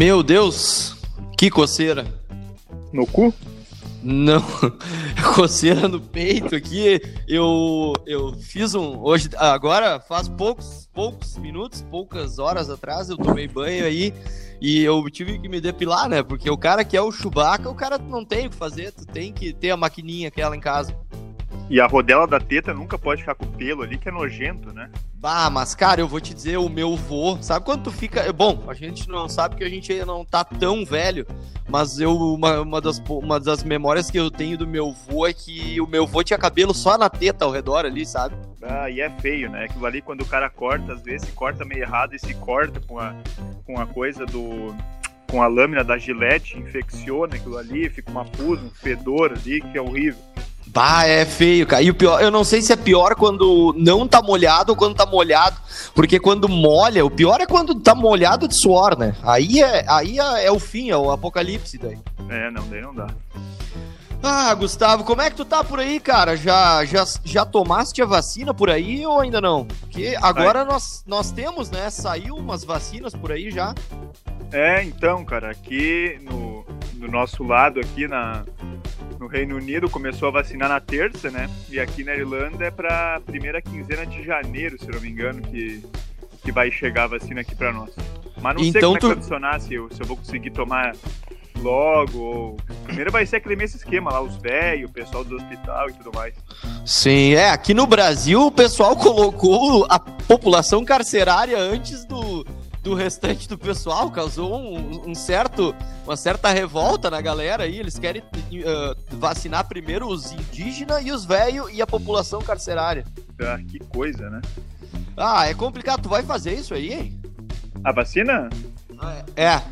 Meu Deus, que coceira. No cu? Não, coceira no peito aqui. Eu, eu fiz um. Hoje, agora faz poucos, poucos minutos, poucas horas atrás, eu tomei banho aí e eu tive que me depilar, né? Porque o cara que é o Chewbacca, o cara não tem o que fazer, tu tem que ter a maquininha aquela em casa. E a rodela da teta nunca pode ficar com pelo ali, que é nojento, né? Bah, mas cara, eu vou te dizer, o meu vô, sabe quando tu fica. Bom, a gente não sabe que a gente ainda não tá tão velho, mas eu, uma, uma, das, uma das memórias que eu tenho do meu vô é que o meu vô tinha cabelo só na teta ao redor ali, sabe? Ah, e é feio, né? Aquilo ali, quando o cara corta, às vezes se corta meio errado e se corta com a, com a coisa do com a lâmina da gilete, infecciona aquilo ali, fica uma pus, um fedor ali, que é horrível. Bah, é feio, cara. E o pior, eu não sei se é pior quando não tá molhado ou quando tá molhado. Porque quando molha, o pior é quando tá molhado de suor, né? Aí é, aí é, é o fim, é o apocalipse daí. É, não, daí não dá. Ah, Gustavo, como é que tu tá por aí, cara? Já, já, já tomaste a vacina por aí ou ainda não? Porque agora nós, nós temos, né? Saiu umas vacinas por aí já. É, então, cara, aqui no, no nosso lado, aqui na, no Reino Unido começou a vacinar na terça, né? E aqui na Irlanda é para primeira quinzena de janeiro, se não me engano, que, que vai chegar a vacina aqui para nós. Mas não então, sei como tu... é que vai funcionar, se eu, se eu vou conseguir tomar logo. Ou... Primeiro vai ser aquele mesmo esquema lá, os velhos, o pessoal do hospital e tudo mais. Sim, é. Aqui no Brasil o pessoal colocou a população carcerária antes do, do restante do pessoal, causou um, um, certo, uma certa revolta na galera aí. Eles querem uh, vacinar primeiro os indígenas e os velhos e a população carcerária. Ah, que coisa, né? Ah, é complicado. Tu vai fazer isso aí, hein? A vacina? Ah, é.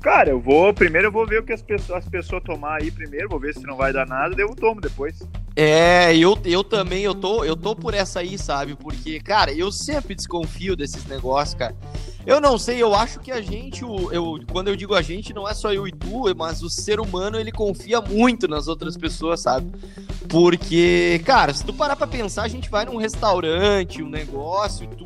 Cara, eu vou. Primeiro eu vou ver o que as pessoas, as pessoas tomar aí primeiro, vou ver se não vai dar nada, daí eu tomo depois. É, eu, eu também, eu tô, eu tô por essa aí, sabe? Porque, cara, eu sempre desconfio desses negócios, cara. Eu não sei, eu acho que a gente, eu, quando eu digo a gente, não é só eu e tu, mas o ser humano, ele confia muito nas outras pessoas, sabe? Porque, cara, se tu parar pra pensar, a gente vai num restaurante, um negócio, tu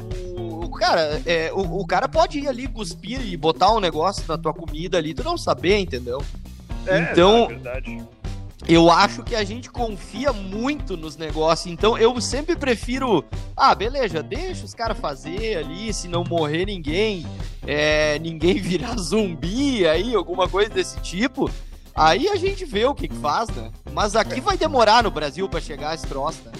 cara, é, o, o, cara pode ir ali cuspir e botar um negócio na tua comida ali, tu não saber, entendeu? É, então, é verdade. Eu acho que a gente confia muito nos negócios, então eu sempre prefiro. Ah, beleza, deixa os caras fazer ali, se não morrer ninguém, é, ninguém virar zumbi aí, alguma coisa desse tipo. Aí a gente vê o que, que faz, né? Mas aqui vai demorar no Brasil para chegar esse troço, né?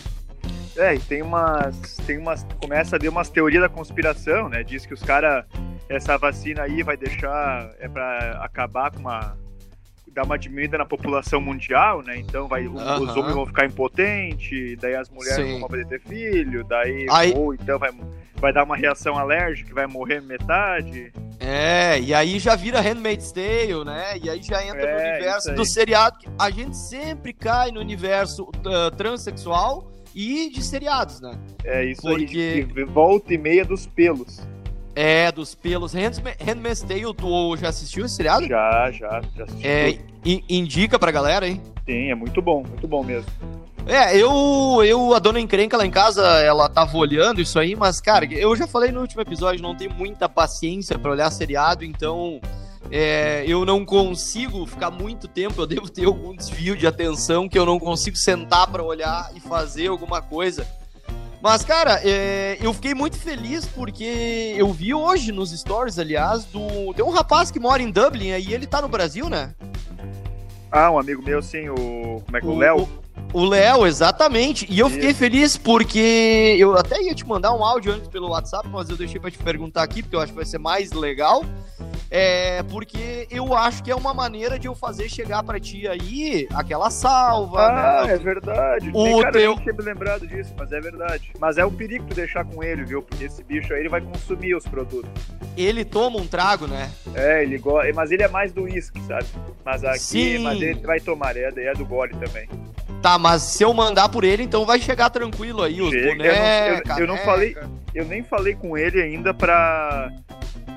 É, e tem umas. Tem umas. Começa a ver umas teorias da conspiração, né? Diz que os caras. Essa vacina aí vai deixar. É para acabar com uma dar uma diminuída na população mundial, né? Então vai, os homens vão ficar impotentes, daí as mulheres Sim. vão poder ter filho, daí aí... ou então vai, vai dar uma reação alérgica, vai morrer metade. É, e aí já vira Handmaid's Tale, né? E aí já entra é, no universo do seriado. A gente sempre cai no universo uh, transexual e de seriados, né? É isso Porque... aí, volta e meia dos pelos. É, dos pelos. Handmaid's Tale, tu já assistiu esse seriado? Já, já, já assisti. É, indica pra galera, hein? Sim, é muito bom, muito bom mesmo. É, eu, eu, a dona encrenca lá em casa, ela tava olhando isso aí, mas, cara, eu já falei no último episódio, não tenho muita paciência para olhar seriado, então é, eu não consigo ficar muito tempo, eu devo ter algum desvio de atenção que eu não consigo sentar para olhar e fazer alguma coisa. Mas, cara, é, eu fiquei muito feliz porque eu vi hoje nos stories, aliás, do. Tem um rapaz que mora em Dublin e ele tá no Brasil, né? Ah, um amigo meu, sim, o. Como é que é o Léo? O Léo, exatamente. E eu fiquei Isso. feliz porque eu até ia te mandar um áudio antes pelo WhatsApp, mas eu deixei para te perguntar aqui, porque eu acho que vai ser mais legal. É, porque eu acho que é uma maneira de eu fazer chegar para ti aí aquela salva. Ah, né? é verdade. O Tem cara teu... tinha me lembrado disso, mas é verdade. Mas é um perigo tu deixar com ele, viu? Porque esse bicho aí ele vai consumir os produtos. Ele toma um trago, né? É, ele gosta. Mas ele é mais do uísque, sabe? Mas aqui, Sim. mas ele vai tomar, é, é do gole também. Tá, mas se eu mandar por ele, então vai chegar tranquilo aí, os Chega. Eu, eu, eu não falei, eu nem falei com ele ainda pra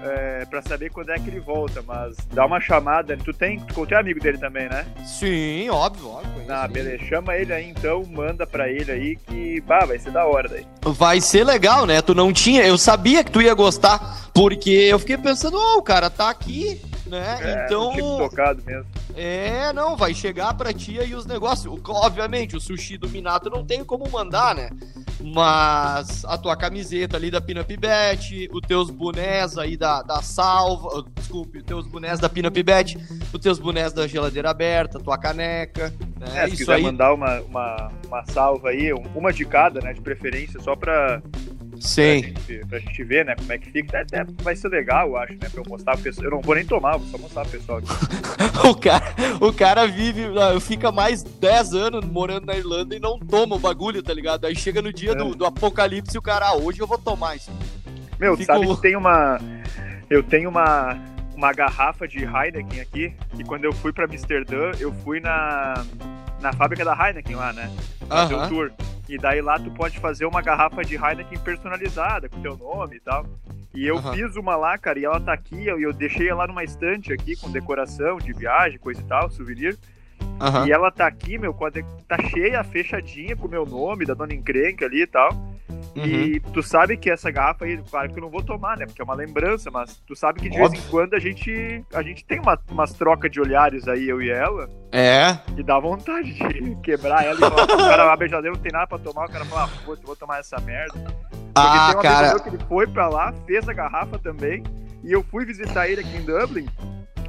é, pra saber quando é que ele volta, mas dá uma chamada. Tu tem, tu é amigo dele também, né? Sim, óbvio, óbvio. Ah, beleza. Chama ele aí então, manda pra ele aí que, bah, vai ser da hora daí. Vai ser legal, né? Tu não tinha, eu sabia que tu ia gostar, Porque eu fiquei pensando, oh, o cara tá aqui, né? É, então. Tocado mesmo. É, não, vai chegar pra ti aí os negócios. Obviamente, o sushi do Minato não tem como mandar, né? Mas a tua camiseta ali da Pinup Bet, os teus bonés aí da, da salva, desculpe, os teus bonés da Pinup Bet, os teus bonés da geladeira aberta, tua caneca. Né? É, se Isso quiser aí. mandar uma, uma, uma salva aí, um- uma de cada, né, de preferência, só pra, pra, Sim. gente, pra gente ver, né, como é que fica. Até, vai ser legal, eu acho, né, pra eu mostrar pro pessoal. Eu não vou nem tomar, vou só mostrar pro pessoal. aqui. O cara, o cara vive, fica mais 10 anos morando na Irlanda e não toma o bagulho, tá ligado? Aí chega no dia É. do, do apocalipse e o cara, ah, hoje eu vou tomar isso. Meu, Fico- sabe que tem uma. Eu tenho uma, uma garrafa de Heineken aqui, e quando eu fui pra Amsterdã, eu fui na, na fábrica da Heineken lá, né? Fazer o Aham. tour. E daí lá tu pode fazer uma garrafa de Heineken personalizada, com teu nome e tal. E eu Aham. fiz uma lá, cara, e ela tá aqui, e eu, eu deixei ela numa estante aqui, com decoração de viagem, coisa e tal, souvenir. Aham. E ela tá aqui, meu, tá cheia, fechadinha, com o meu nome, da dona encrenca ali e tal. Uhum. E tu sabe que essa garrafa aí, claro que eu não vou tomar, né? Porque é uma lembrança, mas tu sabe que de Óbvio. vez em quando a gente, a gente tem uma, umas trocas de olhares aí, eu e ela, É. e dá vontade de quebrar ela e falar, o cara abre a geladeira, não tem nada pra tomar, o cara fala, ah, eu vou tomar essa merda. Porque Ah, tem um cara. que ele foi pra lá, fez a garrafa também, e eu fui visitar ele aqui em Dublin,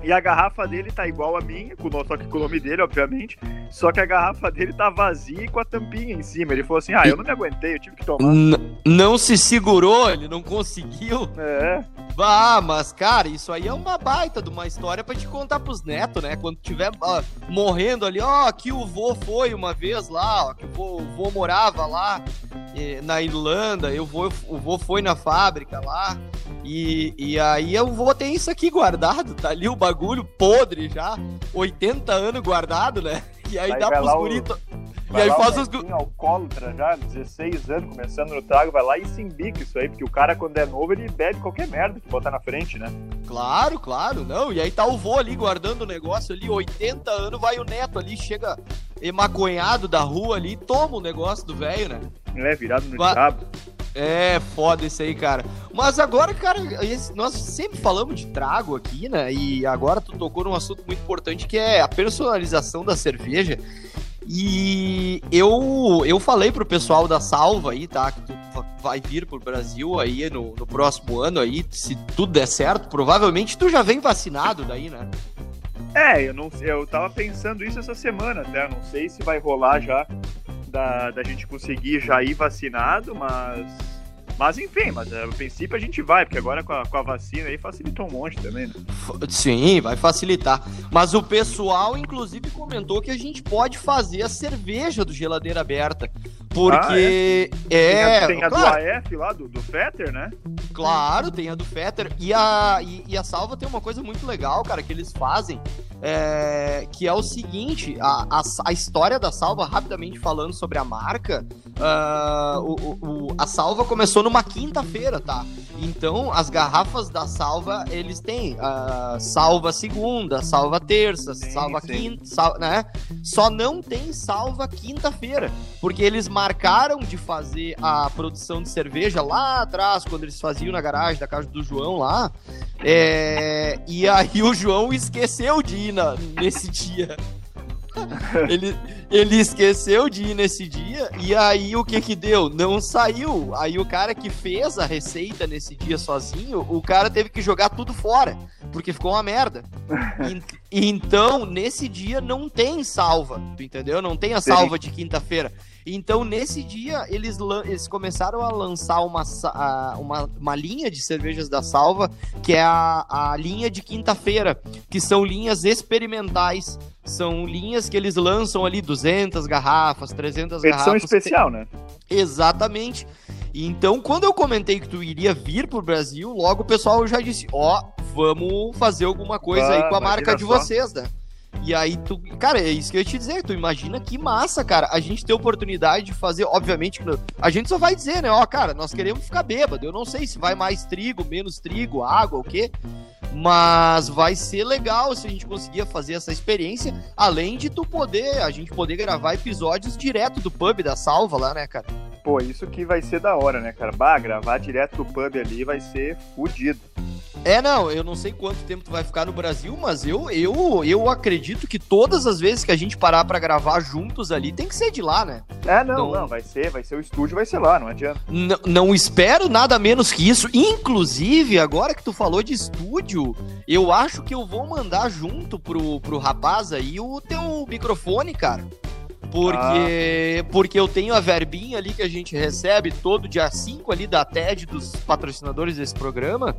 e a garrafa dele tá igual a minha, com o nome- só que com o nome dele, obviamente, só que a garrafa dele tá vazia e com a tampinha em cima. Ele falou assim, ah, eu não me aguentei, eu tive que tomar. N- não se segurou, ele não conseguiu. É, Ah, mas, cara, isso aí é uma baita de uma história pra te contar pros netos, né? Quando tiver ah, morrendo ali, ó, aqui o vô foi uma vez lá, ó, que o vô, o vô morava lá eh, na Irlanda, eu vou, o vô foi na fábrica lá, e, e aí eu vou ter isso aqui guardado, tá ali o bagulho podre já, 80 anos guardado, né? E aí Aí dá pros guritos. E aí faz os. netinho alcoólatra já, 16 anos, começando no trago, vai lá e se embica isso aí, porque o cara, quando é novo, ele bebe qualquer merda que botar na frente, né? Claro, claro, não. E aí tá o vô ali guardando o negócio ali, 80 anos, vai o neto ali, chega emaconhado da rua ali e toma o negócio do velho, né? É, virado no Va- diabo. É, foda isso aí, cara. Mas agora, cara, nós sempre falamos de trago aqui, né? E agora tu tocou num assunto muito importante que é a personalização da cerveja. E eu, eu falei pro pessoal da Salva aí, tá? Que tu va- vai vir pro Brasil aí no, no próximo ano aí, se tudo der certo. Provavelmente tu já vem vacinado daí, né? É, eu não eu tava pensando isso essa semana até, não sei se vai rolar já da, da gente conseguir já ir vacinado, mas. Mas enfim, mas é, a princípio a gente vai, porque agora com a, com a vacina aí facilitou um monte também, né? Sim, vai facilitar. Mas o pessoal, inclusive, comentou que a gente pode fazer a cerveja do geladeira aberta. Porque é. tem a, tem a claro, do AF lá, do, do Fetter, né? claro, tem a do Fetter. E a, e, e a Salva tem uma coisa muito legal, cara, que eles fazem. É, que é o seguinte: a, a, a história da Salva, rapidamente falando sobre a marca, ah, o, o- a Salva começou numa quinta-feira, tá? Então, as garrafas da Salva, eles têm ah, Salva segunda, Salva terça, Sim, Salva sim. quinta, sal- né? Só não tem Salva quinta-feira, porque eles marcaram de fazer a produção de cerveja lá atrás, quando eles faziam na garagem da casa do João lá, é, e aí o João esqueceu de ir na- nesse dia. Ele, ele esqueceu de ir nesse dia e aí o que que deu? Não saiu. Aí o cara que fez a receita nesse dia sozinho, o cara teve que jogar tudo fora, porque ficou uma merda. E- então, nesse dia não tem salva, tu entendeu? Não tem a salva de quinta-feira. Então, nesse dia, eles, eles começaram a lançar uma, a- uma, uma linha de cervejas da salva, que é a, a linha de quinta-feira, que são linhas experimentais. São linhas que eles lançam ali 200 garrafas, 300 Edição garrafas. especial, né? Exatamente. Então, quando eu comentei que tu iria vir pro Brasil, logo o pessoal já disse: Ó, vamos fazer alguma coisa aí Ah, com a marca de só. vocês, né? E aí tu. Cara, é isso que eu ia te dizer. Tu imagina que massa, cara. A gente ter oportunidade de fazer, obviamente, a gente só vai dizer, né? Ó, cara, nós queremos ficar bêbado. Eu não sei se vai mais trigo, menos trigo, água, o quê. Mas vai ser legal se a gente conseguir fazer essa experiência, além de tu poder, a gente poder gravar episódios direto do pub da salva lá, né, cara? Pô, isso que vai ser da hora, né, cara? Bah, gravar direto do pub ali vai ser fudido. É, não, eu não sei quanto tempo tu vai ficar no Brasil, mas eu, eu, eu acredito que todas as vezes que a gente parar para gravar juntos ali, tem que ser de lá, né? É, não, não, não, vai ser, vai ser o estúdio, vai ser lá, não adianta. Não espero nada menos que isso. Inclusive, agora que tu falou de estúdio, eu acho que eu vou mandar junto pro, pro rapaz aí o teu microfone, cara. Porque, ah. porque eu tenho a verbinha ali que a gente recebe todo dia 5 ali da TED dos patrocinadores desse programa.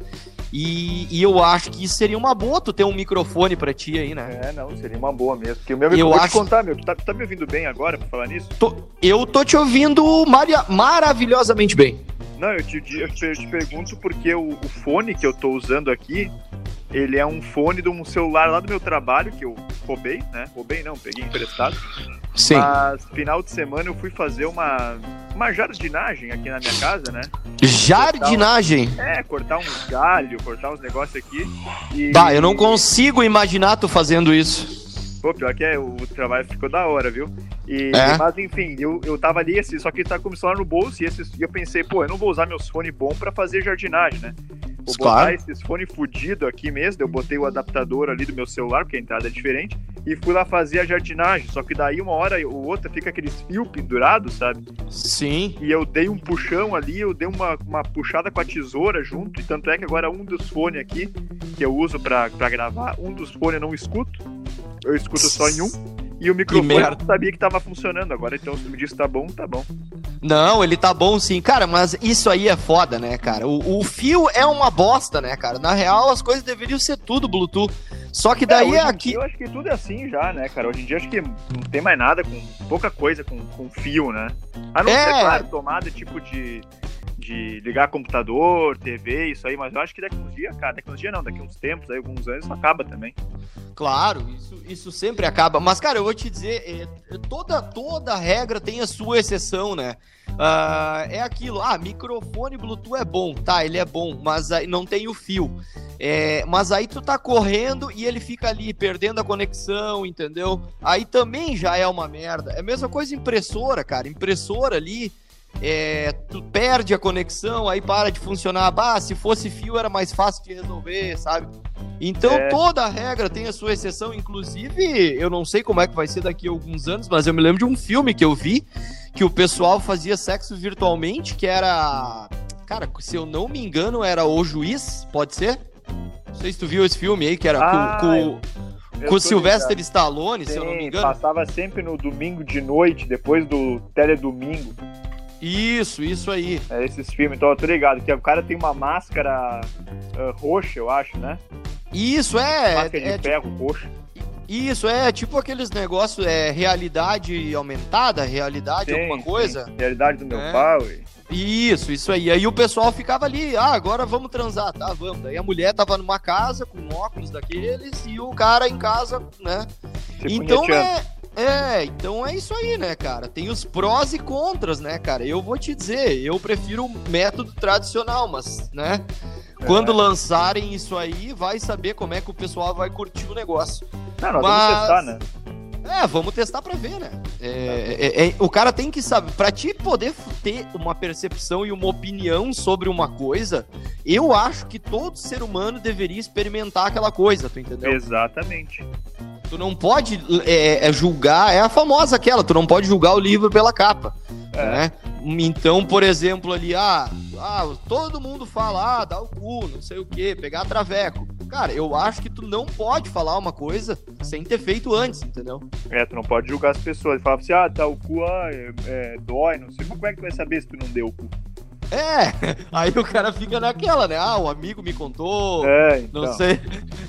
E, e, eu acho que isso seria uma boa tu ter um microfone pra ti aí, né? É, não, seria uma boa mesmo. Porque o meu eu vou acho... te contar, meu, tu tá, tu tá me ouvindo bem agora pra falar nisso? Tô, eu tô te ouvindo maria, maravilhosamente bem. Não, eu te, eu te, eu te pergunto porque o, o fone que eu tô usando aqui, ele é um fone de um celular lá do meu trabalho, que eu roubei, né? Roubei não, peguei emprestado. Sim. Mas final de semana eu fui fazer uma, uma jardinagem aqui na minha casa, né? Jardinagem? Cortar um, é, cortar uns galhos, cortar uns negócios aqui. E, bah, eu não consigo imaginar tu fazendo isso. Pô, pior que é, o trabalho ficou da hora, viu? E, é? Mas enfim, eu, eu tava ali, assim, só que tá com o celular no bolso e, esse, e eu pensei, pô, eu não vou usar meus fones bons pra fazer jardinagem, né? Vou claro. botar esses fones fudido aqui mesmo, eu botei o adaptador ali do meu celular, porque a entrada é diferente, e fui lá fazer a jardinagem. Só que daí uma hora ou outra fica aqueles fios pendurados, sabe? Sim. E eu dei um puxão ali, eu dei uma, uma puxada com a tesoura junto, e tanto é que agora um dos fones aqui, que eu uso pra gravar, um dos fones eu não escuto, eu escuto só em um. E o microfone eu não sabia que tava funcionando. Agora, então, se me disse que tá bom, tá bom. Não, ele tá bom sim. Cara, mas isso aí é foda, né, cara? O, o fio é uma bosta, né, cara? Na real, as coisas deveriam ser tudo Bluetooth. Só que daí é, aqui. Eu acho que tudo é assim já, né, cara? Hoje em dia acho que não tem mais nada com pouca coisa com, com fio, né? A não é... ser, claro, tomada tipo de, de ligar computador, TV, isso aí, mas eu acho que daqui uns dias, cara, daqui uns dias não, daqui uns tempos, aí, alguns anos, isso acaba também. Claro, isso, isso sempre acaba. Mas, cara, eu vou te dizer, é, toda, toda regra tem a sua exceção, né? Uh, é aquilo, ah, microfone Bluetooth é bom, tá, ele é bom, mas aí não tem o fio. É, mas aí tu tá correndo e ele fica ali perdendo a conexão, entendeu? Aí também já é uma merda. É a mesma coisa impressora, cara. Impressora ali, é, tu perde a conexão, aí para de funcionar. Bah, se fosse fio era mais fácil de resolver, sabe? Então é. toda regra tem a sua exceção, inclusive eu não sei como é que vai ser daqui a alguns anos, mas eu me lembro de um filme que eu vi que o pessoal fazia sexo virtualmente, que era, cara, se eu não me engano, era O Juiz, pode ser? Não sei se tu viu esse filme aí que era ah, com, com, com o Sylvester ligado. Stallone, Sim, se eu não me engano. Passava sempre no domingo de noite, depois do teledomingo. Isso, isso aí. É esses filmes, então eu tô ligado, que o cara tem uma máscara uh, roxa, eu acho, né? Isso, é. Máscara de é, ferro tipo, roxa. Isso, é tipo aqueles negócios, é realidade aumentada, realidade sim, alguma coisa. Sim. Realidade do meu é. pau. E... Isso, isso aí. Aí o pessoal ficava ali, ah, agora vamos transar, tá, vamos. Daí a mulher tava numa casa com óculos daqueles e o cara em casa, né? Se então, é, é, então é isso aí, né, cara? Tem os prós e contras, né, cara? Eu vou te dizer, eu prefiro o método tradicional, mas, né? É. Quando lançarem isso aí, vai saber como é que o pessoal vai curtir o negócio. Não, nós mas... vamos testar, né? É, vamos testar pra ver, né? É, é, é, o cara tem que saber. Pra te poder ter uma percepção e uma opinião sobre uma coisa, eu acho que todo ser humano deveria experimentar aquela coisa, tu entendeu? Exatamente. Tu não pode é, é, julgar, é a famosa aquela, tu não pode julgar o livro pela capa. É. Né? Então, por exemplo, ali, ah, ah, todo mundo fala, ah, dá o cu, não sei o que, pegar traveco. Cara, eu acho que tu não pode falar uma coisa sem ter feito antes, entendeu? É, tu não pode julgar as pessoas e falar assim, ah, dá o cu, ah, é, é, dói, não sei. Como é que tu vai saber se tu não deu o cu? É, aí o cara fica naquela, né? Ah, o amigo me contou, é, então. não sei,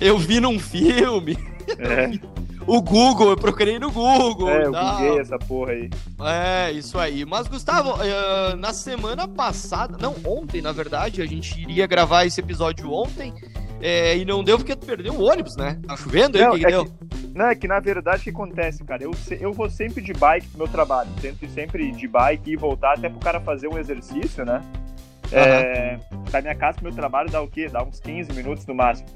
eu vi num filme. É. o Google, eu procurei no Google. É, eu buguei essa porra aí. É, isso aí. Mas, Gustavo, uh, na semana passada, não, ontem, na verdade, a gente iria gravar esse episódio ontem. É, e não deu porque tu perdeu o ônibus, né? Tá chovendo aí, não, que, que é deu? Que, não, é que na verdade o que acontece, cara? Eu, eu vou sempre de bike pro meu trabalho. Tento sempre de bike e voltar até pro cara fazer um exercício, né? É, da minha casa pro meu trabalho dá o quê? Dá uns 15 minutos no máximo.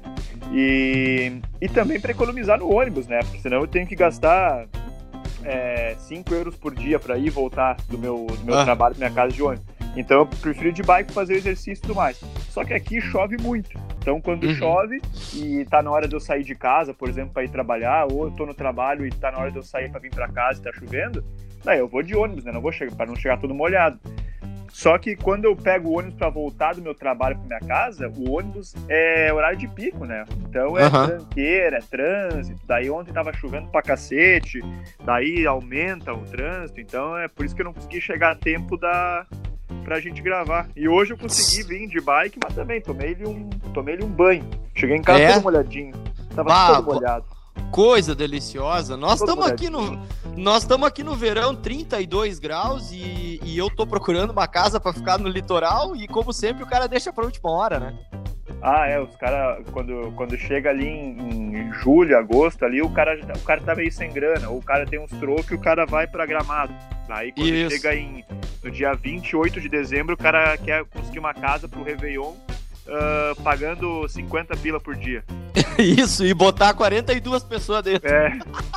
E, e também para economizar no ônibus, né? Porque senão eu tenho que gastar é, 5 euros por dia para ir e voltar do meu, do meu ah. trabalho pra minha casa de ônibus. Então eu prefiro de bike fazer exercício e tudo mais. Só que aqui chove muito. Então quando uhum. chove e tá na hora de eu sair de casa, por exemplo, para ir trabalhar, ou eu tô no trabalho e tá na hora de eu sair para vir para casa e tá chovendo, daí eu vou de ônibus, né? Não vou chegar para não chegar todo molhado. Só que quando eu pego o ônibus para voltar do meu trabalho para minha casa, o ônibus é horário de pico, né? Então é uhum. tranqueira, é trânsito. Daí ontem tava chovendo pra cacete, daí aumenta o trânsito. Então é por isso que eu não consegui chegar a tempo da pra gente gravar. E hoje eu consegui vir de bike, mas também tomei-lhe um, tomei um banho. Cheguei em casa é? todo molhadinho. Tava bah, todo molhado. Coisa deliciosa. Nós estamos aqui no nós estamos aqui no verão, 32 graus, e, e eu tô procurando uma casa para ficar no litoral, e como sempre, o cara deixa pra última hora, né? Ah, é, os caras, quando, quando chega ali em, em, julho, agosto, ali, o cara, o cara tá meio sem grana, ou o cara tem uns trocos e o cara vai pra gramado. Aí quando Isso. chega em, no dia 28 de dezembro, o cara quer conseguir uma casa pro Réveillon uh, pagando 50 pila por dia. Isso, e botar 42 pessoas dentro. É.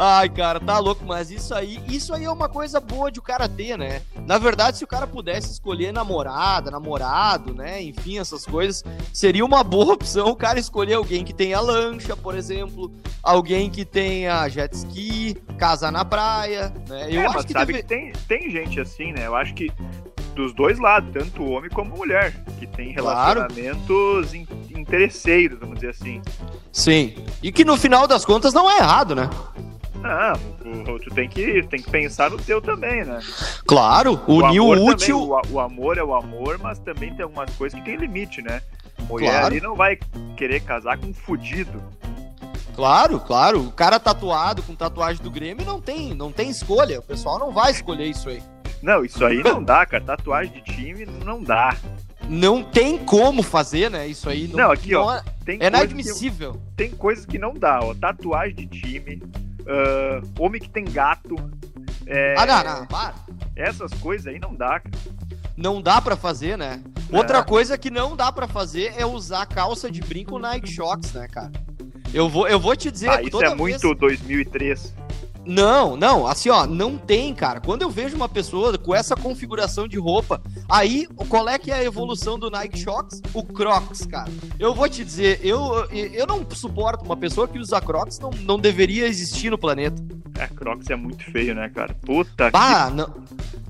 Ai, cara, tá louco, mas isso aí, isso aí é uma coisa boa de o cara ter, né? Na verdade, se o cara pudesse escolher namorada, namorado, né? Enfim, essas coisas, seria uma boa opção o cara escolher alguém que tenha lancha, por exemplo, alguém que tenha jet ski, casa na praia, né? Eu é, acho que sabe deve... que tem, tem gente assim, né? Eu acho que dos dois lados, tanto homem como mulher, que tem relacionamentos claro. interesseiros, vamos dizer assim. Sim. E que no final das contas não é errado, né? Não, tu tem que, tem que pensar no teu também, né? Claro, unir o útil. Também, o, o, amor é o amor, mas também tem algumas coisas que tem limite, né? Mulher claro. ali não vai querer casar com um fudido. Claro, claro. O cara tatuado com tatuagem do Grêmio não tem, não tem escolha. O pessoal não vai escolher isso aí. Não, isso aí não dá, cara. Tatuagem de time não dá. Não tem como fazer, né? Isso aí não. Não, aqui, não ó. É, é inadmissível. Que, tem coisas que não dá, ó. Tatuagem de time, uh, homem que tem gato. É, ah, não, não, para. Essas coisas aí não dá, cara. Não dá para fazer, né? É. Outra coisa que não dá para fazer é usar calça de brinco Nike Shox, né, cara? Eu vou, eu vou te dizer. Ah, isso é muito 2003. Não, não, assim, ó, não tem, cara. Quando eu vejo uma pessoa com essa configuração de roupa, aí qual é que é a evolução do Nike Shox? O Crocs, cara. Eu vou te dizer, eu, eu não suporto uma pessoa que usa Crocs, não, não deveria existir no planeta. É, Crocs é muito feio, né, cara? Puta bah, que... não.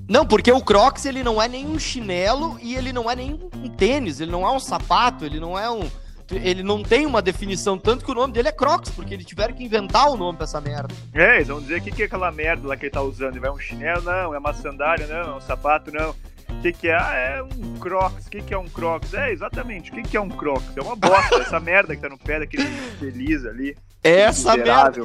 Não, porque o Crocs ele não é nem um chinelo e ele não é nem um tênis, ele não é um sapato, ele não é um ele não tem uma definição, tanto que o nome dele é Crocs, porque eles tiveram que inventar o nome pra essa merda. É, eles vão dizer o que, que é aquela merda lá que ele tá usando. Ele vai um chinelo? Não. É uma sandália? Não. É um sapato? Não. O que, que é? Ah, é um Crocs. O que, que é um Crocs? É, exatamente. O que, que é um Crocs? É uma bosta. essa merda que tá no pé daquele feliz ali. Essa merda.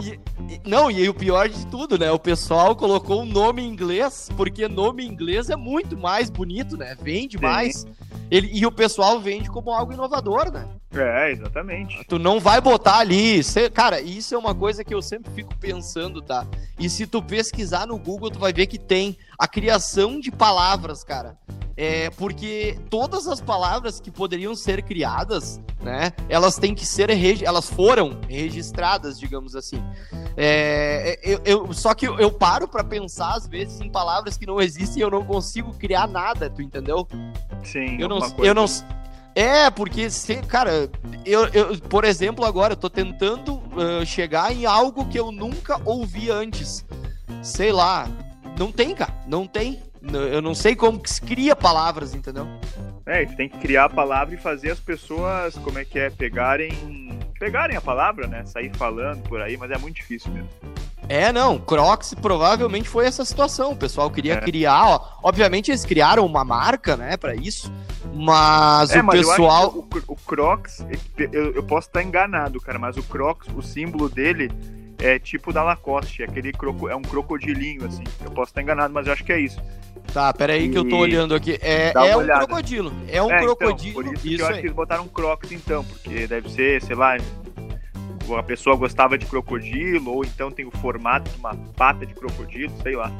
Não, e o pior de tudo, né? O pessoal colocou um nome em inglês, porque nome em inglês é muito mais bonito, né? Vende Sim. mais. Ele, e o pessoal vende como algo inovador, né? É, exatamente. Tu não vai botar ali. Cê, cara, isso é uma coisa que eu sempre fico pensando, tá? E se tu pesquisar no Google, tu vai ver que tem a criação de palavras, cara. É, porque todas as palavras que poderiam ser criadas, né, elas têm que ser elas foram registradas, digamos assim. É, eu, eu, só que eu, paro para pensar às vezes em palavras que não existem e eu não consigo criar nada, tu entendeu? Sim. Eu não, eu não, é, porque, cara, eu, eu, por exemplo, agora eu tô tentando uh, chegar em algo que eu nunca ouvi antes. Sei lá. Não tem, cara. Não tem. Eu não sei como que se cria palavras, entendeu? É, tu tem que criar a palavra e fazer as pessoas, como é que é, pegarem. Pegarem a palavra, né? Sair falando por aí, mas é muito difícil mesmo. É, não, Crocs provavelmente foi essa situação. O pessoal queria é. criar, ó, obviamente eles criaram uma marca, né, para isso, mas é, o mas pessoal. o, o, Crocs, eu, eu, posso estar enganado, cara, mas o Crocs, o símbolo dele é tipo da Lacoste, aquele croco, é um crocodilinho, assim. Eu posso estar enganado, mas eu acho que é isso. Tá, peraí aí que eu tô olhando aqui. É, é um crocodilo. É um é, crocodilo. Então, por isso, isso que eu acho que eles botaram Crocs então, porque deve ser, sei lá, a pessoa gostava de crocodilo, ou então tem o formato de uma pata de crocodilo, sei lá.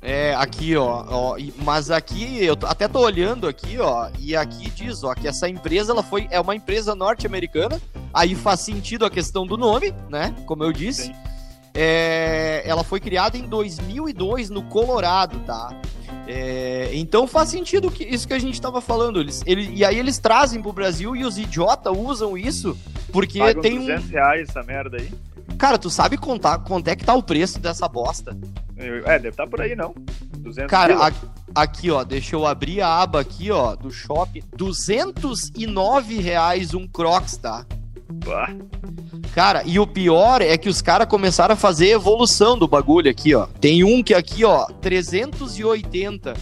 É, aqui, ó, ó, mas aqui, eu até tô olhando aqui, ó, e aqui diz, ó, que essa empresa, ela foi, é uma empresa norte-americana, aí faz sentido a questão do nome, né, como eu disse, Sim. É, ela foi criada em 2002 no Colorado, tá? É, então faz sentido que, isso que a gente estava falando. Eles, ele, e aí eles trazem pro Brasil e os idiotas usam isso porque Pagam tem 200 um. reais essa merda aí. Cara, tu sabe contar quanto é que tá o preço dessa bosta? É, deve estar por aí, não. 200 Cara, a- aqui, ó, deixa eu abrir a aba aqui, ó, do shopping. 209 reais um Crocs, tá? Pá. Cara, e o pior é que os caras começaram a fazer evolução do bagulho aqui, ó. Tem um que aqui, ó, 380.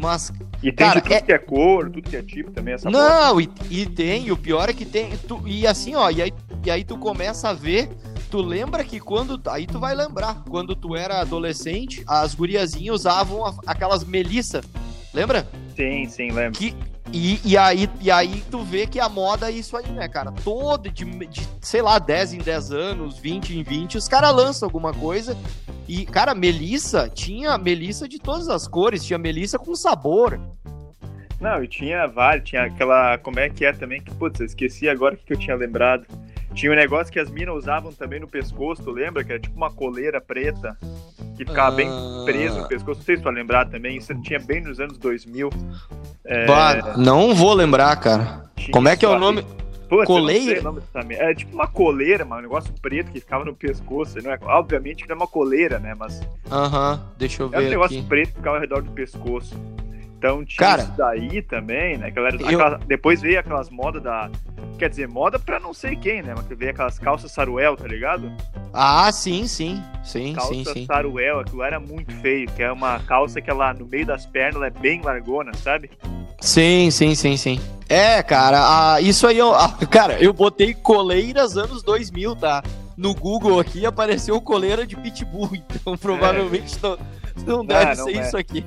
Mas, E tem Cara, de tudo é- que é cor, tudo que é tipo também, essa não, e, e tem, e o pior é que tem. tu- e assim, ó, e aí, e aí tu começa a ver. Tu lembra que quando. Aí tu vai lembrar. Quando tu era adolescente, as guriazinhas usavam a- aquelas melissa. Lembra? Sim, sim, lembro. Que, e, e, aí, e aí tu vê que a moda é isso aí, né, cara? Todo de, de, sei lá, 10 em 10 anos, 20 em 20, os caras lançam alguma coisa. E, cara, Melissa tinha Melissa de todas as cores, tinha Melissa com sabor. Não, e tinha vários, tinha aquela. Como é que é também? Que, putz, eu esqueci agora o que eu tinha lembrado. Tinha um negócio que as minas usavam também no pescoço, lembra? Que era tipo uma coleira preta, que ficava bem preso no pescoço. Não sei se tu vai lembrar também, isso tinha bem nos anos 2000. É, Bah, não vou lembrar, cara. tinha Como é que é o nome? Putz, sei Coleira? É tipo uma coleira, mano, um negócio preto que ficava no pescoço. Não é, obviamente que não é uma coleira, né? Mas Aham, deixa eu é um ver negócio aqui. preto que ficava ao redor do pescoço. Então tinha Cara, isso daí também, né? Aquela, eu- aquela- depois veio aquelas modas da. Quer dizer, moda pra não sei quem, né? Mas veio aquelas calças saruel, tá ligado? Ah, sim, sim. Sim, Calça sim, sim. saruel, aquilo era muito feio, que é uma calça que ela no meio das pernas ela é bem largona, sabe? Sim, sim, sim, sim. É, cara, ah, isso aí, eu, ah, cara, eu botei coleiras anos 2000, tá? No Google aqui apareceu coleira de pitbull, então provavelmente não, não deve não ser é. isso aqui.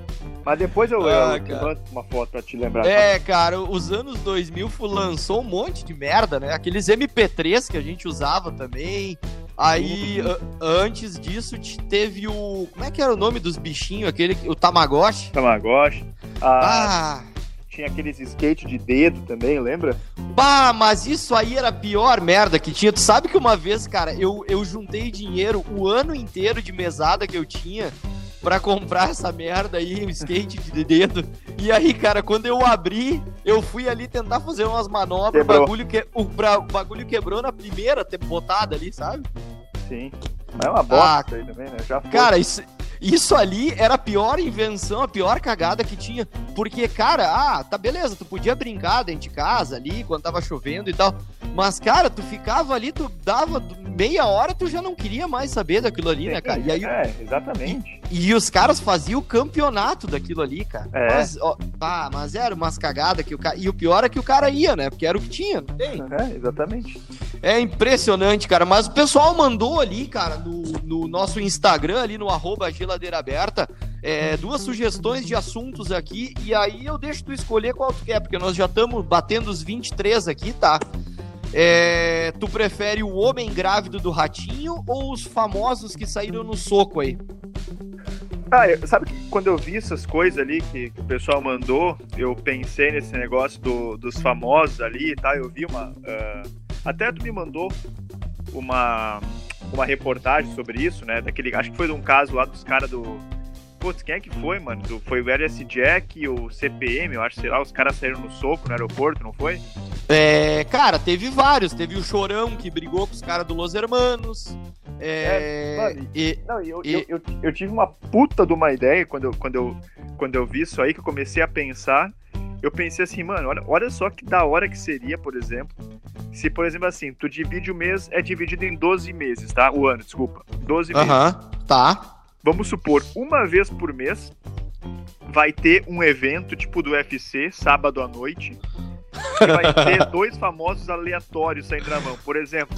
Mas depois eu, Ah, eu mando uma foto pra te lembrar. É, cara, os anos 2000 fu- lançou um monte de merda, né? Aqueles MP3 que a gente usava também. Aí, antes disso, te- teve o. Como é que era o nome dos bichinhos? Aquele, o Tamagotchi? Tamagotchi. Ah, Ah, Tinha aqueles skate de dedo também, lembra? Pá, mas isso aí era a pior merda que tinha. Tu sabe que uma vez, cara, eu, eu juntei dinheiro o ano inteiro de mesada que eu tinha pra comprar essa merda aí, um skate de dedo. E aí, cara, quando eu abri, eu fui ali tentar fazer umas manobras, o bagulho, que, o, bra- o bagulho quebrou na primeira botada ali, sabe? Sim. Mas é uma bosta aí também, né? Já foi. Ah, Cara, isso, isso ali era a pior invenção, a pior cagada que tinha. Porque, cara, ah, tá beleza, tu podia brincar dentro de casa ali, quando tava chovendo e tal. Mas, cara, tu ficava ali, tu dava meia hora, tu já não queria mais saber daquilo ali, né, cara? E aí, É, exatamente. E os caras faziam o campeonato daquilo ali, cara. É. Mas, ó, ah, mas era umas cagadas que o cara. E o pior é que o cara ia, né? Porque era o que tinha, não tem. É, exatamente. É impressionante, cara. Mas o pessoal mandou ali, cara, no, no nosso Instagram, ali no arroba geladeira aberta, é, duas sugestões de assuntos aqui. E aí eu deixo tu escolher qual tu quer, porque nós já estamos batendo os 23 aqui, tá? É, tu prefere o homem grávido do ratinho ou os famosos que saíram no soco aí? Ah, eu- sabe que quando eu vi essas coisas ali que, que o pessoal mandou, eu pensei nesse negócio do- dos famosos ali e tal. Eu vi uma. ah, até tu me mandou uma, uma reportagem sobre isso, né? Daquele, acho que foi de um caso lá dos caras do. Putz, quem é que foi, mano? Do- foi o LS Jack o CPM, eu acho, sei lá, os caras saíram no soco no aeroporto, não foi? É, cara, teve vários. Teve o Chorão que brigou com os caras do Los Hermanos. É, É, mano, e, Não, eu, E- eu, eu, eu tive uma puta de uma ideia quando eu, quando, eu, quando eu vi isso aí, que eu comecei a pensar. Eu pensei assim, mano, olha, olha só que da hora que seria, por exemplo, se, por exemplo, assim, tu divide o mês, é dividido em 12 meses, tá? O ano, desculpa. 12 meses. Aham, tá. Vamos supor, uma vez por mês vai ter um evento tipo do UFC, sábado à noite. Que vai ter dois famosos aleatórios saindo na mão. Por exemplo,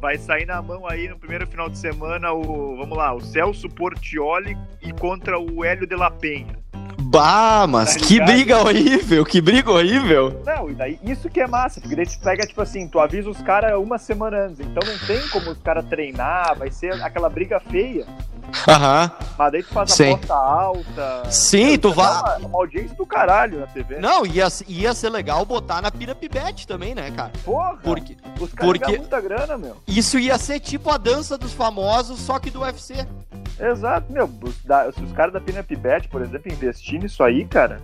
vai sair na mão aí no primeiro final de semana o, vamos lá, o Celso Portioli e contra o Hélio de la Penha. Bah, mas Tá que briga horrível, que briga horrível. Não, e daí isso que é massa, porque daí tu pega, tipo assim, tu avisa os caras uma semana antes, então não tem como os caras treinar, vai ser aquela briga feia. Aham. Mas daí tu faz a Sim. aposta alta. Sim, tu vai. Uma, uma audiência do caralho na TV. Não, ia, ia ser legal botar na Pinup Bet também, né, cara? Porra, Porque os caras porque- muita grana, meu. isso ia ser tipo a dança dos famosos, só que do UFC. Exato, meu. os- da- se os caras da Pinup Bet, por exemplo, investir nisso aí, cara.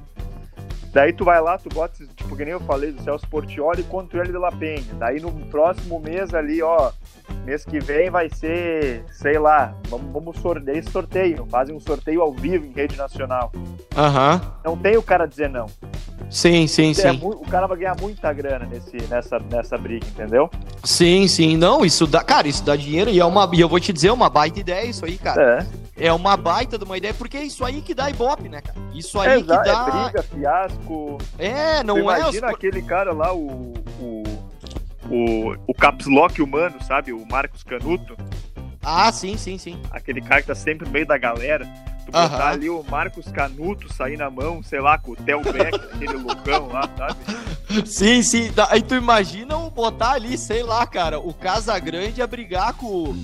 Daí tu vai lá, tu bota, tipo, que nem eu falei, do Celso Portioli contra o Hélio de La Penha. Daí no próximo mês ali, ó, mês que vem vai ser, sei lá, vamos, vamos sorteio, sorteio, fazem um sorteio ao vivo em rede nacional. Aham. Não tem o cara dizer não. Sim, sim, É sim. o cara vai ganhar muita grana nesse, nessa, nessa briga, entendeu? Sim, sim. Não, isso dá. Cara, isso dá dinheiro e é uma. E eu vou te dizer, é uma baita ideia isso aí, cara. É. É uma baita de uma ideia, porque é isso aí que dá ibope, né, cara? Isso aí que Exa- dá. é briga, fiasco. É, não Tu é. os- imagina aquele cara lá, o. o... O, o caps lock humano, sabe? O Marcos Canuto, Ah, sim, sim, sim. aquele cara que tá sempre no meio da galera. Tu botar ali o Marcos Canuto sair na mão, sei lá, com o Theo Beck, aquele loucão lá, sabe? Sim, sim. Aí tu imagina o botar ali, sei lá, cara, o Casagrande a brigar com,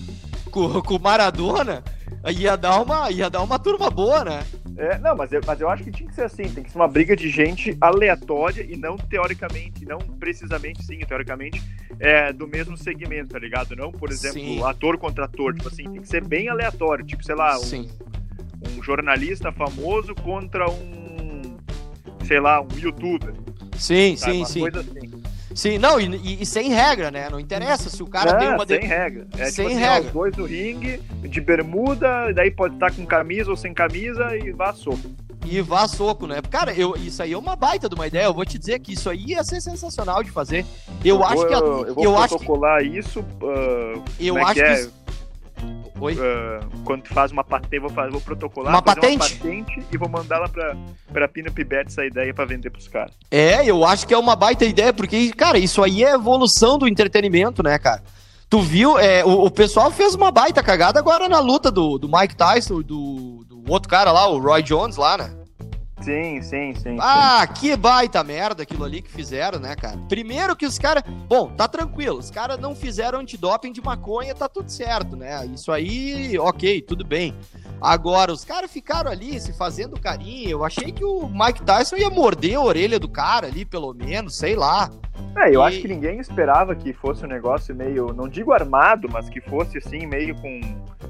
com, com o Maradona. Ia dar, uma, ia dar uma turma boa, né? É, não, mas eu, mas eu acho que tinha que ser assim, tem que ser uma briga de gente aleatória e não teoricamente, não precisamente sim, teoricamente, é, do mesmo segmento, tá ligado? Não, por exemplo, Sim. ator contra ator, tipo assim, tem que ser bem aleatório, tipo, sei lá, um, Sim. Um jornalista famoso contra um, sei lá, um youtuber, Sim, sabe? sim, Uma sim. coisa assim. Sim, não, e, e- sem regra, né? Não interessa se o cara Não, tem uma. sem de- regra. É Sem tipo assim, ó, regra. os dois no ringue, de bermuda, daí pode estar com camisa ou sem camisa e vá soco. E vá soco, né? Cara, eu, isso aí é uma baita de uma ideia. Eu vou te dizer que isso aí ia ser sensacional de fazer. Eu, acho vou, que. a- eu vou eu acho que. protocolar isso. ah, Eu é acho que que. é? Oi? ah, quando tu faz uma patente, vou, fazer, vou protocolar, Uma fazer patente? uma patente e vou mandar lá pra, pra Pinup Bet essa ideia pra vender pros caras. É, eu acho que é uma baita ideia, porque, cara, isso aí é evolução do entretenimento, né, cara? Tu viu, é, o, o pessoal fez uma baita cagada agora na luta do, do Mike Tyson, do, do outro cara lá, o Roy Jones lá, né? Sim, sim, sim. Ah, que baita merda aquilo ali que fizeram, né, cara? Primeiro que os caras. Bom, tá tranquilo, os caras não fizeram antidoping de maconha, tá tudo certo, né? Isso aí, ok, tudo bem. Agora, os caras ficaram ali se fazendo carinho. Eu achei que o Mike Tyson ia morder a orelha do cara ali, pelo menos, sei lá. É, eu E- acho que ninguém esperava que fosse um negócio meio, não digo armado, mas que fosse assim, meio com.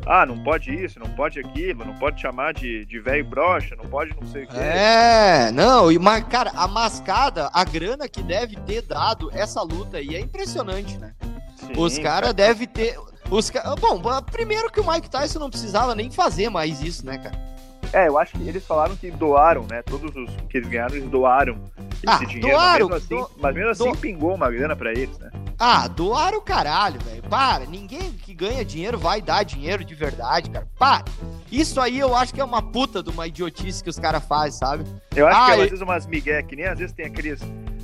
Ah, não pode isso, não pode aquilo, não pode chamar de, de velho brocha, não pode não sei o quê. É, não, e, mas, cara, a mascada, a grana que deve ter dado essa luta aí é impressionante, né? Sim, Os caras devem ter. Os. Bom, primeiro que o Mike Tyson não precisava nem fazer mais isso, né, cara? É, eu acho que eles falaram que doaram, né? Todos os que eles ganharam, eles doaram esse Ah, dinheiro. doaram, mas mesmo assim, do- mas mesmo assim do- pingou uma grana pra eles, né? Ah, doar o caralho, velho. Para. Ninguém que ganha dinheiro vai dar dinheiro de verdade, cara. Para. Isso aí eu acho que é uma puta de uma idiotice que os caras fazem, sabe? Eu acho Ah, que é, às vezes umas migué, que nem às vezes tem aqueles,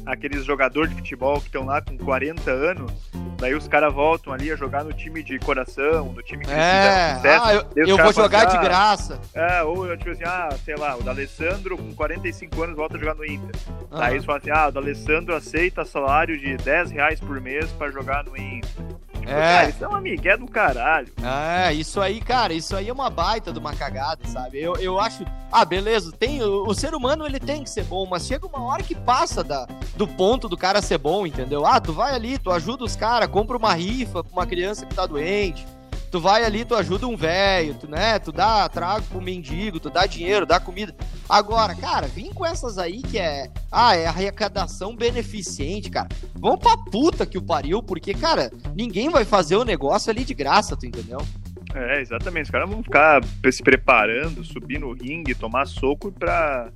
aqueles jogadores de futebol que estão lá com 40 anos, daí os caras voltam ali a jogar no time de coração, no time que É. fizeram sucesso. Ah, eu, eu vou jogar assim, de ah, graça. É, ou tipo assim, ah, sei lá, o D'Alessandro com 45 anos volta a jogar no Inter. Ah. Daí eles falam assim, ah, o D'Alessandro aceita salário de 10 reais por mês pra jogar no Inter. É. cara, isso é uma migué do caralho. É, isso aí, cara, isso aí é uma baita de uma cagada, sabe? Eu, eu acho. Ah, beleza, tem, o, o ser humano ele tem que ser bom, mas chega uma hora que passa da, do ponto do cara ser bom, entendeu? Ah, tu vai ali, tu ajuda os caras, compra uma rifa pra uma criança que tá doente. Tu vai ali, tu ajuda um velho, tu, né? Tu dá trago pro mendigo, tu dá dinheiro, dá comida. Agora, cara, vim com essas aí que é. Ah, é arrecadação beneficente, cara. Vamos pra puta que o pariu, porque, cara, ninguém vai fazer o negócio ali de graça, tu entendeu? É, exatamente. Os caras vão ficar se preparando, subir no ringue, tomar soco pra,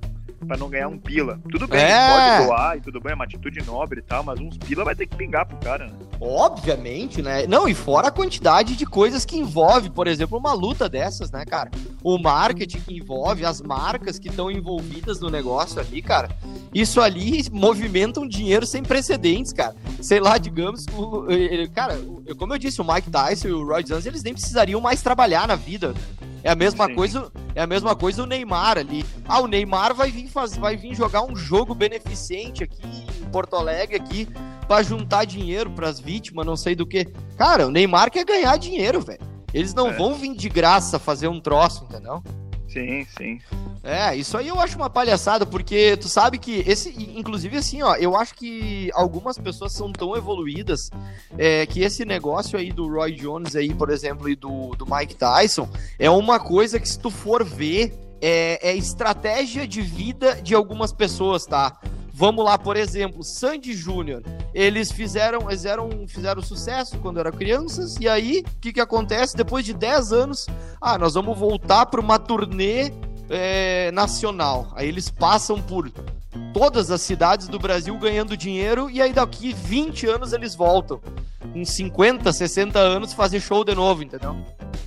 pra não ganhar um pila. Tudo bem, É. pode doar e tudo bem, é uma atitude nobre e tal, mas uns pila vai ter que pingar pro cara, né? Obviamente, né? Não, e fora a quantidade de coisas que envolve, por exemplo, uma luta dessas, né, cara? O marketing que envolve, as marcas que estão envolvidas no negócio ali, cara. Isso ali movimenta um dinheiro sem precedentes, cara. Sei lá, digamos, o, ele- cara, o- como eu disse, o Mike Tyson e o Roy Jones, eles nem precisariam mais trabalhar na vida. É a mesma Sim. coisa, é a mesma coisa o Neymar ali. Ah, o Neymar vai vir faz, vai vir jogar um jogo beneficente aqui em Porto Alegre aqui pra juntar dinheiro pras vítimas, não sei do que. Cara, o Neymar quer ganhar dinheiro, velho. Eles não É. vão vir de graça fazer um troço, entendeu? Sim, sim. É, isso aí eu acho uma palhaçada, porque tu sabe que esse, inclusive assim, ó, eu acho que algumas pessoas são tão evoluídas é, que esse negócio aí do Roy Jones aí, por exemplo, e do, do Mike Tyson, é uma coisa que se tu for ver, é, é estratégia de vida de algumas pessoas, tá? Vamos lá, por exemplo, Sandy Júnior. Eles fizeram, fizeram, fizeram sucesso quando eram crianças, e aí, o que que acontece? Depois de 10 anos, ah, nós vamos voltar para uma turnê é, nacional. Aí eles passam por todas as cidades do Brasil ganhando dinheiro e aí daqui 20 anos eles voltam. Com 50, 60 anos fazer show de novo, entendeu?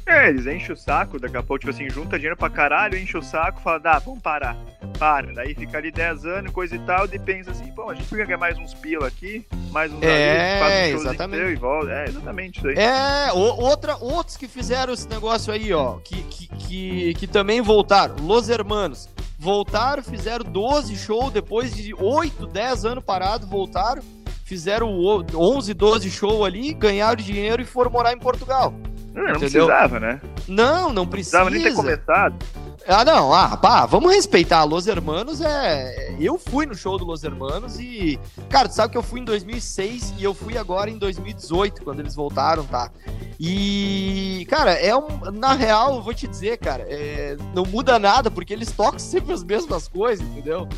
É, eles enchem o saco, daqui a pouco, tipo assim, junta dinheiro pra caralho, enche o saco, fala, dá, vamos parar. Para, daí fica ali 10 anos, coisa e tal, e pensa assim, bom, a gente ganhar mais uns pila aqui, mais uns É, ali, faz um exatamente. e volta. É, exatamente isso aí. É, o- outra, outros que fizeram esse negócio aí, ó, que, que, que, que também voltaram. Los Hermanos. Voltaram, fizeram 12 shows depois de 8, 10 anos parados, voltaram. Fizeram o- 11, 12 shows ali, ganharam dinheiro e foram morar em Portugal. Não, não precisava, né? Não, não Não precisa. precisava nem ter começado. Ah, não, ah, pá, vamos respeitar. Los Hermanos é. Eu fui no show do Los Hermanos e. Cara, tu sabe que eu fui em 2006 e eu fui agora em 2018, quando eles voltaram, tá? E. Cara, é um. Na real, eu vou te dizer, cara, é, não muda nada, porque eles tocam sempre as mesmas coisas, entendeu?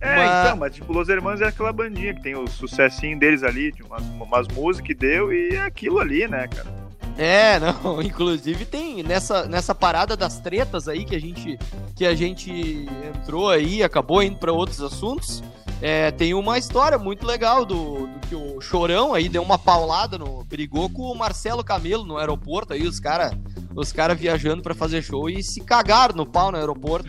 É, Mas- então, mas tipo, Los Hermanos é aquela bandinha que tem o sucessinho deles ali, de umas, umas músicas que deu e é aquilo ali, né, cara? É, não, inclusive tem nessa, nessa parada das tretas aí que a gente que a gente entrou aí, acabou indo para outros assuntos. É, tem uma história muito legal do, do que o Chorão aí deu uma paulada no brigou com o Marcelo Camelo no aeroporto aí os cara os cara viajando para fazer show e se cagaram no pau no aeroporto.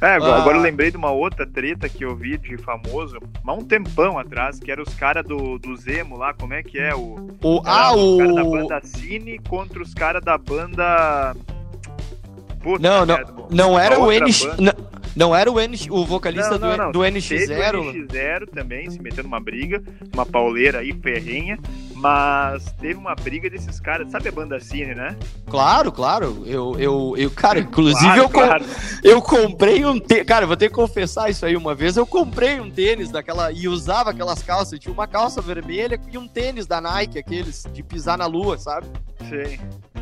É, agora, Ah. agora eu lembrei de uma outra treta que eu vi de famoso, há um tempão atrás, que era os caras do, do Zemo lá, como é que é? O, O era ah, os caras da o banda Cine contra os caras da banda. Puta Não, não, não era o NX, banda. não, não era o NX, o vocalista Não, não, do, não. do Teve NX0. o NX0 também, se metendo numa briga, uma pauleira aí, ferrenha, mas teve uma briga desses caras, sabe a banda Cine, né? Claro, claro. Eu, eu, eu cara, inclusive Claro, eu, com- claro. eu comprei um tênis. Cara, vou ter que confessar isso aí uma vez. Eu comprei um tênis daquela. E usava aquelas calças. Tinha uma calça vermelha e um tênis da Nike, aqueles de pisar na lua, sabe? Sei.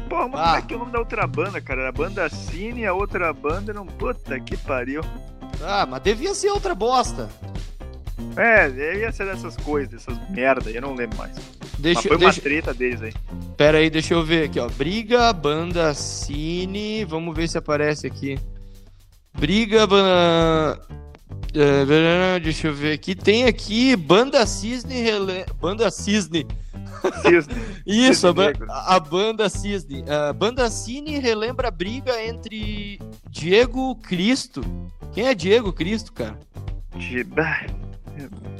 Pô, mas Ah. como é que é o nome da outra banda, cara? Era a banda Cine, a outra banda não. Puta que pariu. Ah, mas devia ser outra bosta. É, ia ser dessas coisas, dessas merda, eu não lembro mais. Deixa, mas foi deixa, uma treta deles aí. Pera aí, deixa eu ver aqui, ó. Briga, banda Cine. Vamos ver se aparece aqui. Briga, banda. É, Deixa eu ver aqui. Tem aqui Banda Cisne. Rele... Banda Cisne. Cisne. Isso, a, Cisne ba- Negro. a banda Cisne. A banda Cine relembra a briga entre Diego Cristo. Quem é Diego Cristo, cara? De...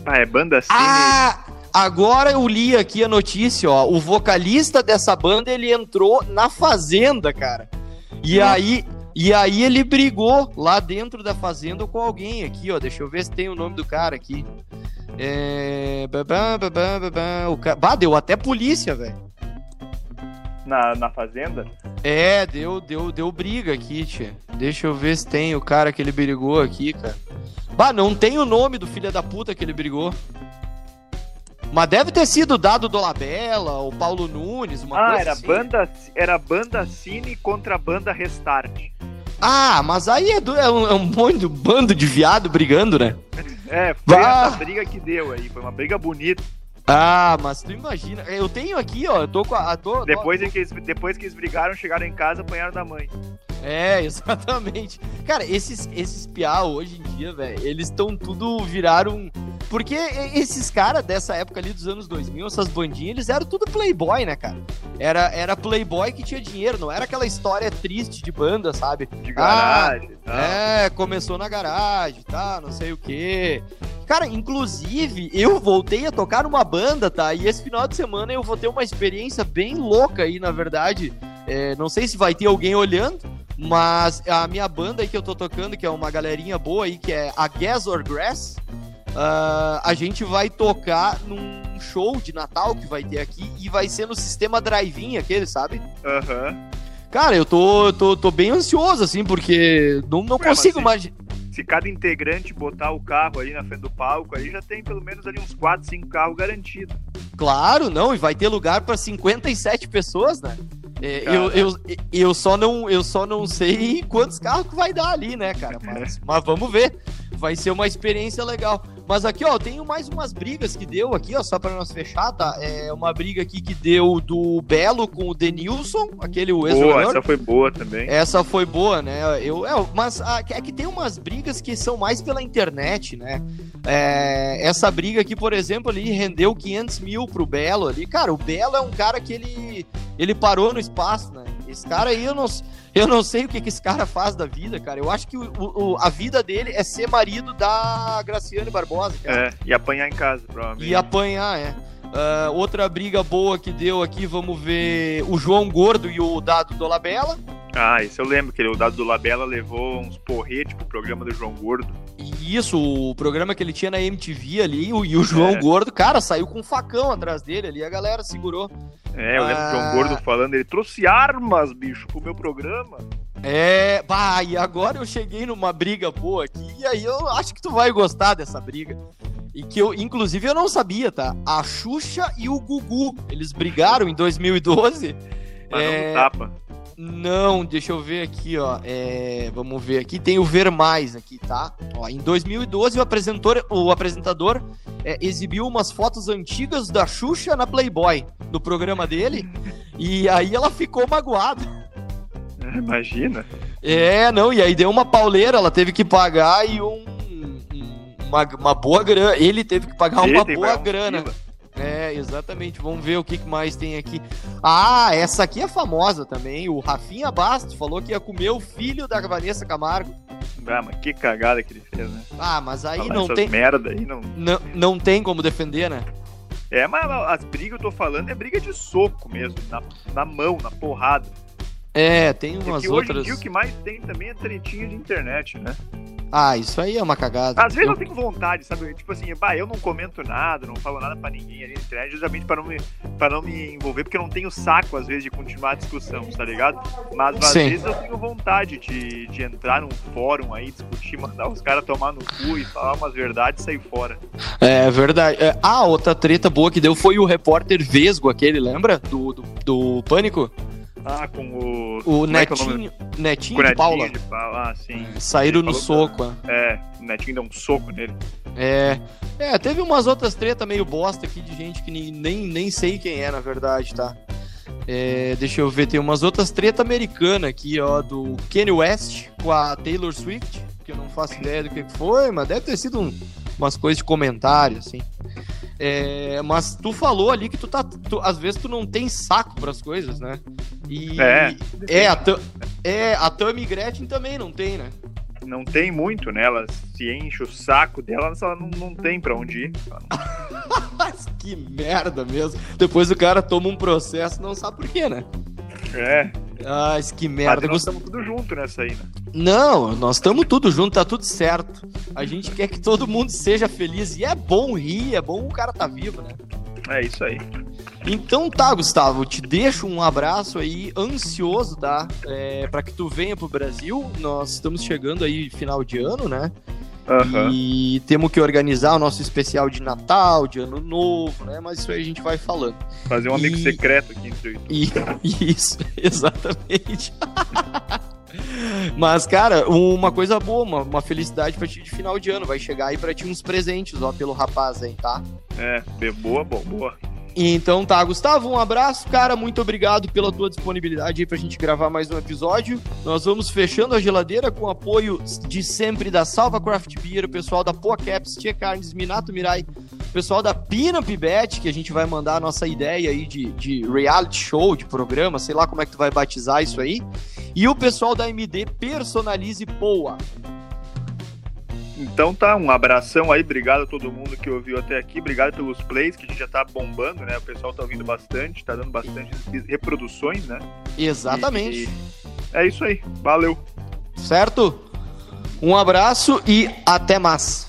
Ah, é banda Cine. Ah! Agora eu li aqui a notícia, ó. O vocalista dessa banda, ele entrou na fazenda, cara. E Nossa. aí, e aí ele brigou lá dentro da fazenda com alguém aqui, ó. Deixa eu ver se tem o nome do cara aqui. É... babá, babá, babá, O cara... Bah, deu até polícia, velho. Na, na fazenda. É, deu, deu, deu briga aqui, tia. Deixa eu ver se tem o cara que ele brigou aqui, cara. Bah, não tem o nome do filho da puta que ele brigou. Mas deve ter sido dado do Labella, o Paulo Nunes, uma ah, coisa era assim. banda, era banda Cine contra a banda Restart. Ah, mas aí é, do- é um, é um monte de bando de viado brigando, né? É, foi Bah. essa briga que deu aí. Foi uma briga bonita. Ah, mas tu imagina. Eu tenho aqui, ó. Eu tô com a. Tô, tô- Depois, em que eles, depois que eles brigaram, chegaram em casa apanharam da mãe. É, exatamente. Cara, esses, esses piá hoje em dia, velho, eles estão tudo viraram. Porque esses caras dessa época ali dos anos 2000, essas bandinhas, eles eram tudo playboy, né, cara? Era, era playboy que tinha dinheiro, não era aquela história triste de banda, sabe? De garagem e tal. É, começou na garagem, tá, não sei o quê. Cara, inclusive, eu voltei a tocar numa banda, tá? E esse final de semana eu vou ter uma experiência bem louca aí, na verdade. É, não sei se vai ter alguém olhando, mas a minha banda aí que eu tô tocando, que é uma galerinha boa aí, que é a Gas or Grass, Uh, a gente vai tocar num show de Natal que vai ter aqui e vai ser no sistema drive-in aquele, sabe? Aham. Uhum. Cara, eu tô, tô, tô bem ansioso, assim, porque não, não Ué, consigo imaginar. Se cada integrante botar o carro ali na frente do palco, aí já tem pelo menos ali uns 4, 5 carros garantidos. Claro, não, e vai ter lugar para 57 pessoas, né? É, eu, eu, eu, só não, eu só não sei quantos carros que vai dar ali, né, cara? Mas, mas vamos ver. Vai ser uma experiência legal. Mas aqui, ó, tenho mais umas brigas que deu aqui, ó, só para nós fechar, tá? É uma briga aqui que deu do Belo com o Denilson, aquele o ex Boa, essa foi boa também. Essa foi boa, né? Eu, é, mas a, é que tem umas brigas que são mais pela internet, né? É, essa briga aqui, por exemplo, ali rendeu 500 mil pro Belo ali. Cara, o Belo é um cara que ele, ele parou no espaço, né? Esse cara aí, eu não, eu não sei o que, que esse cara faz da vida, cara. Eu acho que o, o, a vida dele é ser marido da Graciane Barbosa. Cara. É, e apanhar em casa, provavelmente. E apanhar, é. Uh, outra briga boa que deu aqui, vamos ver o João Gordo e o Dado do Labella. Ah, isso eu lembro, que o Dado do Labella levou uns porretes pro programa do João Gordo. Isso, o programa que ele tinha na MTV ali, o, e o João é. Gordo, cara, saiu com um facão atrás dele ali, a galera segurou. É, eu lembro ah... o João Gordo falando, ele trouxe armas, bicho, pro meu programa. É, bah, e agora eu cheguei numa briga boa aqui, e aí eu acho que tu vai gostar dessa briga. E que eu, inclusive, eu não sabia, tá? A Xuxa e o Gugu, eles brigaram em 2012. Mas é... não tapa. Não, deixa eu ver aqui, ó. É, vamos ver aqui. Tem o Ver Mais aqui, tá? Ó, em 2012, o apresentador, o apresentador é, exibiu umas fotos antigas da Xuxa na Playboy, no programa dele. e aí ela ficou magoada. Imagina. É, não, e aí deu uma pauleira, ela teve que pagar e um, uma, uma boa grana. Ele teve que pagar uma boa grana. Fila. É, exatamente. Vamos ver o que mais tem aqui. Ah, essa aqui é famosa também. O Rafinha Bastos falou que ia comer o filho da Vanessa Camargo. Ah, mas que cagada que ele fez, né? Ah, mas aí Falar não tem. merda aí não... não. Não tem como defender, né? É, mas as brigas que eu tô falando é briga de soco mesmo, na, na mão, na porrada. É, tem umas Porque outras. Hoje em dia o que mais tem também é tretinha de internet, né? Ah, isso aí é uma cagada. Às vezes eu, eu tenho vontade, sabe? Tipo assim, bah, eu não comento nada, não falo nada pra ninguém ali na internet, justamente pra não, me, pra não me envolver, porque eu não tenho saco, às vezes, de continuar a discussão, tá ligado? Mas às Sim. vezes eu tenho vontade de, de entrar num fórum aí, discutir, mandar os caras tomar no cu e falar umas verdades e sair fora. É verdade. É, ah, outra treta boa que deu foi o repórter Vesgo, aquele, lembra? Do, do, do Pânico? Ah, com o. O Como Netinho, é, é Netinho de Paula. De Paula. Ah, sim. Saíram no soco. Da... É, o Netinho deu um soco nele. É. É, teve umas outras tretas meio bosta aqui de gente que nem, nem, nem sei quem é, na verdade, tá? É, deixa eu ver, tem umas outras tretas americanas aqui, ó, do Kanye West com a Taylor Swift, que eu não faço ideia do que foi, mas deve ter sido um, umas coisas de comentário, assim. É, mas tu falou ali que tu tá. Tu, às vezes tu não tem saco para as coisas, né? E é, é a, é, a Tammy Gretchen também não tem, né? Não tem muito, né? Ela se enche o saco dela, ela não, não tem pra onde ir. que merda mesmo. Depois o cara toma um processo não sabe por quê, né? É. Ai, que merda. Mas nós estamos tudo junto nessa aí, né? Não, nós estamos tudo junto, tá tudo certo. A gente quer que todo mundo seja feliz e é bom rir, é bom o cara tá vivo, né? É isso aí. Então tá, Gustavo, te deixo um abraço aí, ansioso, tá? É, para que tu venha pro Brasil. Nós estamos chegando aí final de ano, né? Uhum. E temos que organizar o nosso especial de Natal, de Ano Novo, né? Mas isso aí a gente vai falando. Fazer um amigo e... secreto aqui entre e... Isso, exatamente. Mas, cara, uma coisa boa, uma, uma felicidade pra ti de final de ano. Vai chegar aí pra ti uns presentes, ó, pelo rapaz aí, tá? É, boa, boa, boa. Então tá, Gustavo, um abraço, cara. Muito obrigado pela tua disponibilidade aí pra gente gravar mais um episódio. Nós vamos fechando a geladeira com apoio de sempre da Salva Craft Beer, o pessoal da Poa Caps, Tia Carnes, Minato Mirai, o pessoal da Pinup Bet, que a gente vai mandar a nossa ideia aí de, de reality show, de programa, sei lá como é que tu vai batizar isso aí. E o pessoal da MD Personalize Poa. Então tá, um abração aí, obrigado a todo mundo que ouviu até aqui, obrigado pelos plays, que a gente já tá bombando, né? O pessoal tá ouvindo bastante, tá dando bastante reproduções, né? Exatamente. E, é isso aí, valeu. Certo? Um abraço e até mais.